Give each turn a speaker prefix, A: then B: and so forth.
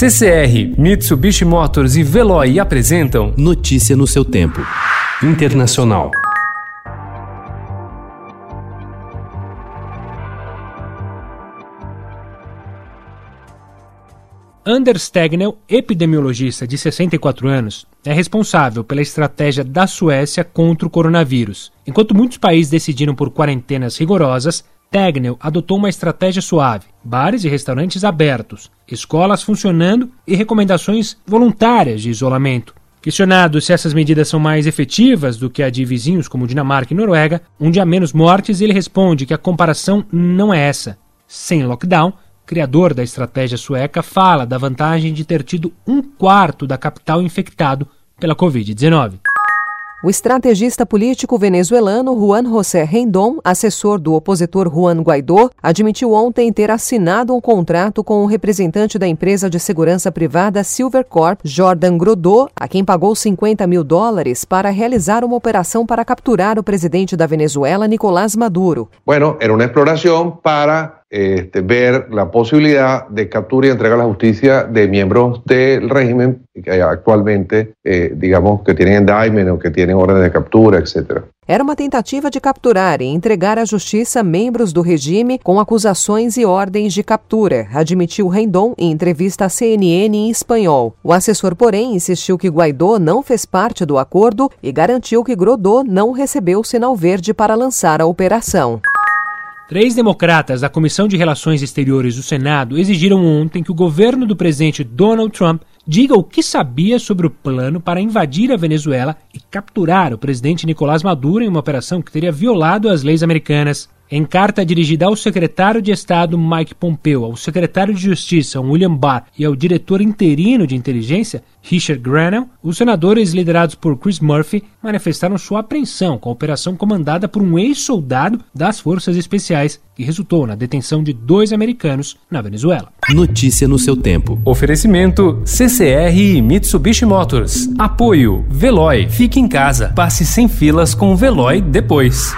A: CCR, Mitsubishi Motors e Veloy apresentam
B: Notícia no seu tempo.
A: Internacional.
C: Anders Tegnell, epidemiologista de 64 anos, é responsável pela estratégia da Suécia contra o coronavírus. Enquanto muitos países decidiram por quarentenas rigorosas, Tegnell adotou uma estratégia suave: bares e restaurantes abertos, escolas funcionando e recomendações voluntárias de isolamento. Questionado se essas medidas são mais efetivas do que a de vizinhos como Dinamarca e Noruega, onde há menos mortes, ele responde que a comparação não é essa. Sem lockdown, criador da estratégia sueca, fala da vantagem de ter tido um quarto da capital infectado pela Covid-19.
D: O estrategista político venezuelano Juan José Rendon, assessor do opositor Juan Guaidó, admitiu ontem ter assinado um contrato com o representante da empresa de segurança privada Silvercorp, Jordan Grodô, a quem pagou 50 mil dólares para realizar uma operação para capturar o presidente da Venezuela, Nicolás Maduro.
E: Bueno, era uma exploração para este, ver la posibilidad de captura y entrega a la justicia de miembros del régimen que actualmente, eh, digamos, que tienen indictment o que tienen órdenes de captura, etc.
D: Era uma tentativa de capturar e entregar à justiça membros do regime com acusações e ordens de captura, admitiu Rendon em entrevista à CNN em espanhol. O assessor, porém, insistiu que Guaidó não fez parte do acordo e garantiu que Grodô não recebeu sinal verde para lançar a operação.
C: Três democratas da Comissão de Relações Exteriores do Senado exigiram ontem que o governo do presidente Donald Trump diga o que sabia sobre o plano para invadir a Venezuela e capturar o presidente Nicolás Maduro em uma operação que teria violado as leis americanas. Em carta dirigida ao secretário de Estado Mike Pompeo, ao secretário de Justiça William Barr e ao diretor interino de inteligência Richard Grenell, os senadores liderados por Chris Murphy manifestaram sua apreensão com a operação comandada por um ex-soldado das Forças Especiais, que resultou na detenção de dois americanos na Venezuela.
B: Notícia no seu tempo.
A: Oferecimento CCR e Mitsubishi Motors. Apoio Veloy. Fique em casa. Passe sem filas com o Veloy depois.